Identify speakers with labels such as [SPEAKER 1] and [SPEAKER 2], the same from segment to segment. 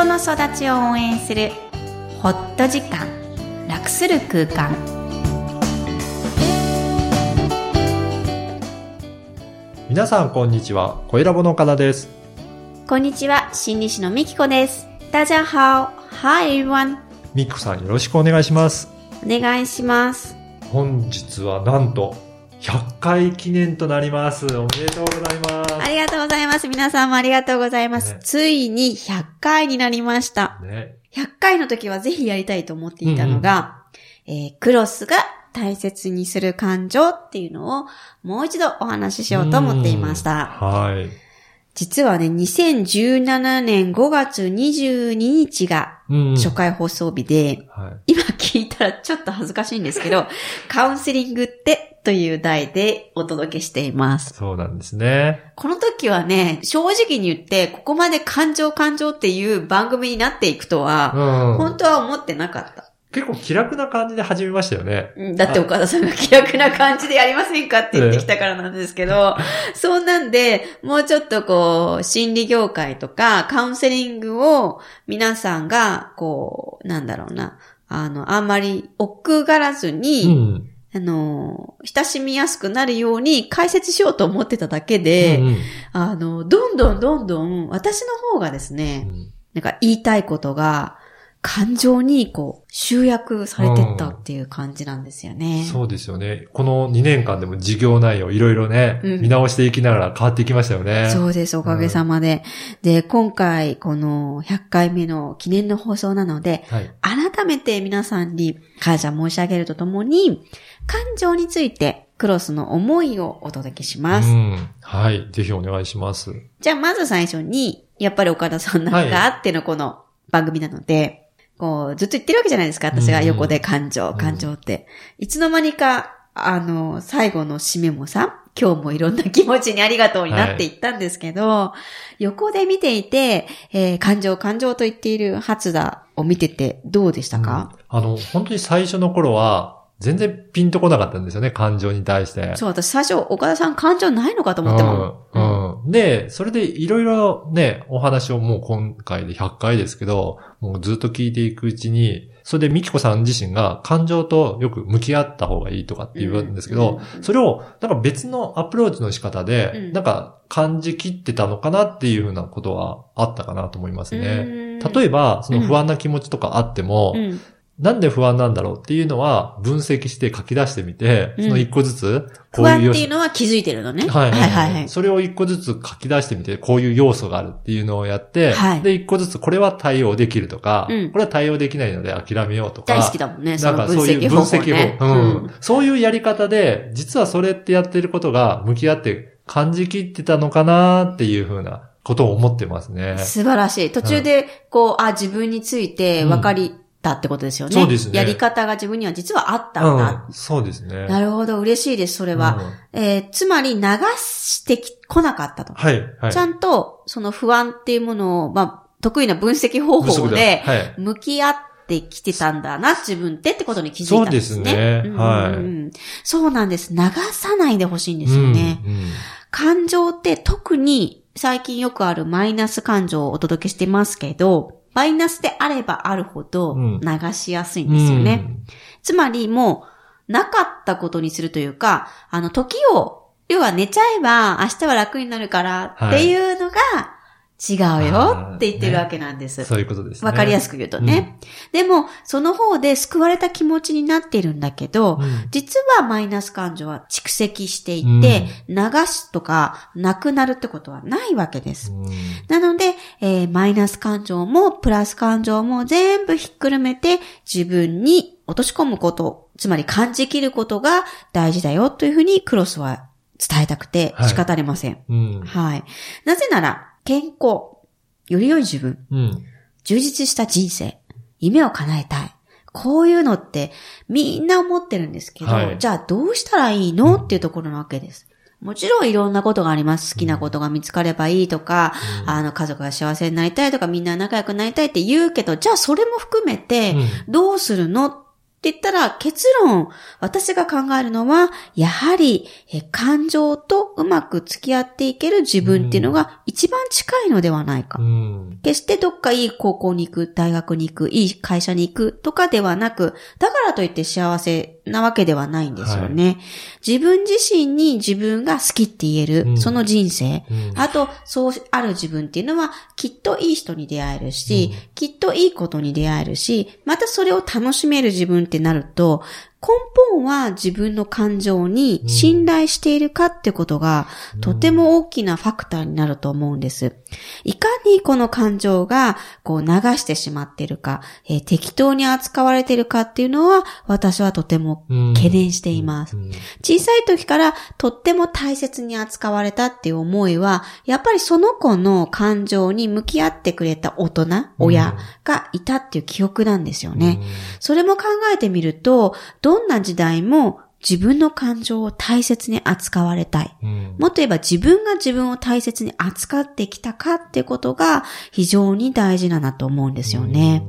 [SPEAKER 1] 人の育ちを応援するホット時間楽する空間。
[SPEAKER 2] 皆さんこんにちは。小ラボの岡田です。
[SPEAKER 1] こんにちは心理師のみきこです。大家好 Hi everyone
[SPEAKER 2] みきこさんよろしくお願いします。
[SPEAKER 1] お願いします。
[SPEAKER 2] 本日はなんと100回記念となります。おめでとうございます。
[SPEAKER 1] ありがとうございます皆さんもありがとうございます、
[SPEAKER 2] ね。
[SPEAKER 1] ついに100回になりました。
[SPEAKER 2] ね。
[SPEAKER 1] 100回の時はぜひやりたいと思っていたのが、えークロスが大切にする感情っていうのをもう一度お話ししようと思っていました。
[SPEAKER 2] はい。
[SPEAKER 1] 実はね、2017年5月22日が
[SPEAKER 2] うん
[SPEAKER 1] 初回放送日で、
[SPEAKER 2] はい。
[SPEAKER 1] 今聞いたらちょっと恥ずかしいんですけど、カウンセリングってという題でお届けしています。
[SPEAKER 2] そうなんですね
[SPEAKER 1] この時はね、正直に言って、ここまで感情感情っていう番組になっていくと
[SPEAKER 2] う
[SPEAKER 1] は、
[SPEAKER 2] ん
[SPEAKER 1] 本当は思ってなかった。
[SPEAKER 2] 結構気楽な感じで始めましたよね
[SPEAKER 1] うんだって岡田さんが気楽な感じでやりませんかって言ってきたからなんですけど、そうなんで、もうちょっとこう、心理業界とかカウンセリングを皆さんが、こう、なんだろうな、あの、あんまり奥がらず
[SPEAKER 2] う
[SPEAKER 1] に、
[SPEAKER 2] ん。
[SPEAKER 1] あの、親しみやすくなるように解説しようと思ってただけで、
[SPEAKER 2] うん
[SPEAKER 1] あの、どんどんどんどん私の方がです
[SPEAKER 2] う
[SPEAKER 1] ね、
[SPEAKER 2] ん。
[SPEAKER 1] なんか言いたいことが、感情にこう、集約されてったっていう感じなんですよね。
[SPEAKER 2] そうですよね。この2年間でも事業内容いろいろね、
[SPEAKER 1] うん
[SPEAKER 2] 見直していきながら変わっていきましたよね。
[SPEAKER 1] そうです、おかげさまで。で、今回、この100回目の記念の放送なので、
[SPEAKER 2] はい。
[SPEAKER 1] 改めて皆さんに感謝申し上げるとともに、感情について、クロスの思いをお届けします。
[SPEAKER 2] うん。はい。ぜひお願いします。
[SPEAKER 1] じゃあ、まず最初に、やっぱり岡田さんなんかあってのこの番組なので、こう、ずっと言ってるわけじゃないですか。私が横で感情、
[SPEAKER 2] うん
[SPEAKER 1] 感情って。いつの間にか、あの、最後の締めもさ、今日もいろんな気持ちにありがとうになっていったんですけど、横で見ていて、えー感情、感情と言っている初田を見ててどうでしたか、
[SPEAKER 2] うんあの、本当に最初の頃は、全然ピンとこなかったんですよね、感情に対して。
[SPEAKER 1] そう、私最初、岡田さん感情ないのかと思っても。
[SPEAKER 2] うん。うん。で、それでいろいろね、お話をもう今回で100回ですけど、もうずっと聞いていくうちに、それでミキコさん自身が感情とよく向き合った方がいいとかって言うんですけど、それをなんか別のアプローチの仕方で、
[SPEAKER 1] うん。
[SPEAKER 2] なんか感じきってたのかなっていうふうなことはあったかなと思いますね。
[SPEAKER 1] うん。
[SPEAKER 2] 例えば、その不安な気持ちとかあっても、
[SPEAKER 1] うん
[SPEAKER 2] なんで不安なんだろうっていうのは分析して書き出してみて、
[SPEAKER 1] うん
[SPEAKER 2] その一個ずつ、
[SPEAKER 1] 不安っていう
[SPEAKER 2] の
[SPEAKER 1] のは気づいてるのね。
[SPEAKER 2] はいはいはいい、
[SPEAKER 1] はい。
[SPEAKER 2] それを一個ずつ書き出してみて、こういう要素があるっていうのをやって、
[SPEAKER 1] はい
[SPEAKER 2] で、一個ずつこれは対応できるとか、
[SPEAKER 1] うん
[SPEAKER 2] これは対応できないので諦めようとか。
[SPEAKER 1] 大好きだもんね、そ
[SPEAKER 2] なんかそういう
[SPEAKER 1] 析方法
[SPEAKER 2] 分析
[SPEAKER 1] ね。
[SPEAKER 2] 法、うんそういうやり方で、実はそれってやってることが向き合って感じきってたのかなっていうふうなことを思ってますね。
[SPEAKER 1] 素晴らしい。途中で、こう、あ、自分について分かりたってことですよね。
[SPEAKER 2] そうですね
[SPEAKER 1] やり方が自分には実はあったんだ。
[SPEAKER 2] うん、そうですね。
[SPEAKER 1] なるほど、嬉しいです、それは。
[SPEAKER 2] うん
[SPEAKER 1] えーつまり流してき、来なかったと。
[SPEAKER 2] はい、はい。
[SPEAKER 1] ちゃんと、その不安っていうものを、まあ、得意な分析方法で、
[SPEAKER 2] はい。
[SPEAKER 1] 向き合ってきてたんだな、自分ってってことに気づいたんですね。
[SPEAKER 2] そうですね
[SPEAKER 1] ん
[SPEAKER 2] はい
[SPEAKER 1] うんそうなんです。流さないでほしいんですよね。
[SPEAKER 2] うんうん
[SPEAKER 1] 感情って特に最近よくあるマイナス感情をお届けしてますけど、マイナスであればあるほど
[SPEAKER 2] うん。
[SPEAKER 1] 流しやすいんですよね。つまりもう、なかったことにするというか、あの、時を、要は寝ちゃえば明日は楽になるからっていうのが違うよって言ってるわけなんです。
[SPEAKER 2] そういうことですね。
[SPEAKER 1] わかりやすく言うとね。でも、その方で救われた気持ちになっているんだけど、
[SPEAKER 2] うん
[SPEAKER 1] 実はマイナス感情は蓄積していって、流すとか、なくなるってことはないわけです。
[SPEAKER 2] うん
[SPEAKER 1] なので、えーマイナス感情もプラス感情も全部ひっくるめて自分に落とし込むこと、つまり感じきることが大事だよというふうにクロスは伝えたくて仕方ありません。
[SPEAKER 2] うん。
[SPEAKER 1] はい。なぜなら、健康、より良い自分、
[SPEAKER 2] うん。
[SPEAKER 1] 充実した人生、夢を叶えたい。こういうのってみんな思ってるんですけど、
[SPEAKER 2] はい
[SPEAKER 1] じゃあどうしたらいいの？っていうところなわけです。もちろんいろんなことがあります。好きなことが見つかればいいとか、あの家族が幸せになりたいとか、みんな仲良くなりたいって言うけど、じゃあそれも含めて、どうするの？っって言ったら結論、私が考えるのは、やはり、え感情とうまく付き合っていける自分っていうのが一番近いのではないか。
[SPEAKER 2] うん。
[SPEAKER 1] 決してどっかいい高校に行く、大学に行く、いい会社に行くとかではなく、だからといって幸せなわけではないんですよね。自分自身に自分が好きって言える、
[SPEAKER 2] うん
[SPEAKER 1] その人生。
[SPEAKER 2] うん
[SPEAKER 1] あと、そうある自分っていうのは、きっといい人に出会えるし、きっといいことに出会えるし、またそれを楽しめる自分ってなると、根本は自分の感情に信頼しているかってことが、とても大きなファクターになると思うんです。いかにこの感情がこう流してしまっているか、えー適当に扱われているかっていうのは、私はとても
[SPEAKER 2] うん
[SPEAKER 1] 懸念しています。
[SPEAKER 2] うん
[SPEAKER 1] 小さい時からとっても大切に扱われたっていう思いは、やっぱりその子の感情に向き合ってくれた大人、親がいたっていう記憶なんですよね。それも考えてみると、どんな時代も自分の感情を大切に扱われたい。
[SPEAKER 2] うん
[SPEAKER 1] もっと言えば自分が自分を大切に扱ってきたかってことが非常に大事だなと思うんですよね。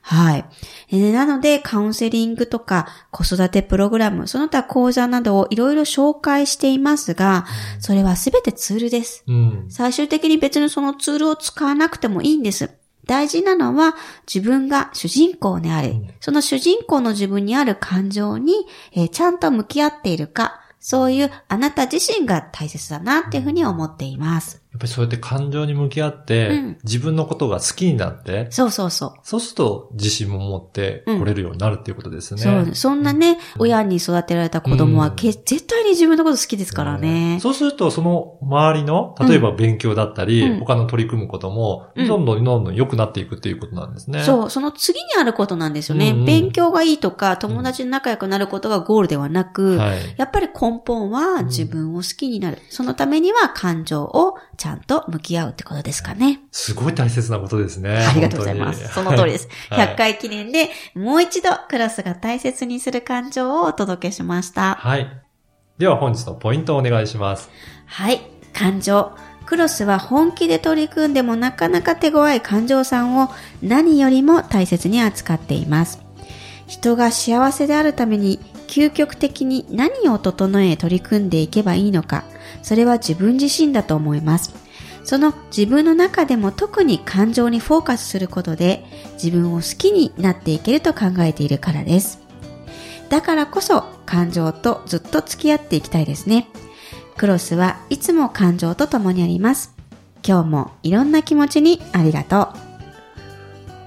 [SPEAKER 1] はい。えーなので、カウンセリングとか子育てプログラム、その他講座などをいろいろ紹介していますが、それはすべてツールです。
[SPEAKER 2] うん。
[SPEAKER 1] 最終的に別にそのツールを使わなくてもいいんです。大事なのは自分が主人公であり、その主人公の自分にある感情に、えーちゃんと向き合っているか、そういうあなた自身が大切だなっていうふうに思っています。
[SPEAKER 2] やっぱりそうやって感情に向き合って、
[SPEAKER 1] うん
[SPEAKER 2] 自分のことが好きになって、
[SPEAKER 1] そうそうそう。
[SPEAKER 2] そうすると自信も持って来れるようになるっていうことですね。
[SPEAKER 1] そう、そんなね、親に育てられた子供は、絶対に自分のこと好きですからね。
[SPEAKER 2] そうすると、その周りの、例えば勉強だったり、
[SPEAKER 1] うん
[SPEAKER 2] 他の取り組むことも、
[SPEAKER 1] うん
[SPEAKER 2] どんどんどんどん良くなっていくっていうことなんですね。
[SPEAKER 1] そう、その次にあることなんですよね。
[SPEAKER 2] うんうん
[SPEAKER 1] 勉強がいいとか、友達に仲良くなることがゴールではなく、
[SPEAKER 2] はい。
[SPEAKER 1] やっぱり根本は自分を好きになる。そのためには感情をちゃんと向き合うってことですかね。
[SPEAKER 2] すごい大切なことですね。
[SPEAKER 1] ありがとうございます。その通りです。
[SPEAKER 2] はい
[SPEAKER 1] 100回記念でもう一度クラスが大切にする感情をお届けしました。
[SPEAKER 2] はい。では本日のポイントをお願いします。
[SPEAKER 1] はい。感情。クロスは本気で取り組んでもなかなか手強い感情さんを何よりも大切に扱っています。人が幸せであるために究極的に何を整え取り組んでいけばいいのか、それは自分自身だと思います。その自分の中でも特に感情にフォーカスすることで自分を好きになっていけると考えているからです。だからこそ感情とずっと付き合っていきたいですね。クロスはいつも感情と共にあります。今日もいろんな気持ちにありがとう。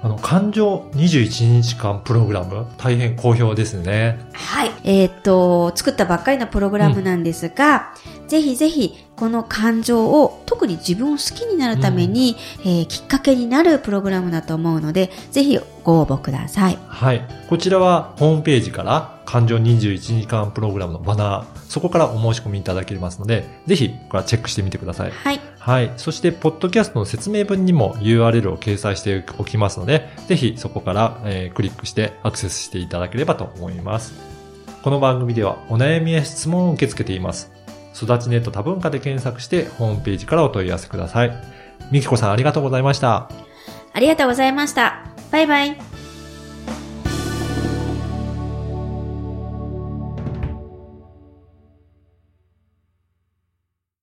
[SPEAKER 2] あの、感情21日間プログラム、大変好評ですね。
[SPEAKER 1] はい。えーっと、作ったばっかりのプログラムなんですが、ぜひぜひ、この感情を、特に自分を好きになるために、えーきっかけになるプログラムだと思うので、ぜひご応募ください。
[SPEAKER 2] はい。こちらはホームページから感情21時間プログラムのバナー、そこからお申し込みいただけますので、ぜひ、これはチェックしてみてください。
[SPEAKER 1] はい。
[SPEAKER 2] はい。そして、ポッドキャストの説明文にも URL を掲載しておきますので、ぜひそこから、えークリックしてアクセスしていただければと思います。この番組ではお悩みや質問を受け付けています。育ちネット多文化で検索してホームページからお問い合わせください。みきこさんありがとうございました。
[SPEAKER 1] ありがとうございました。バイバイ。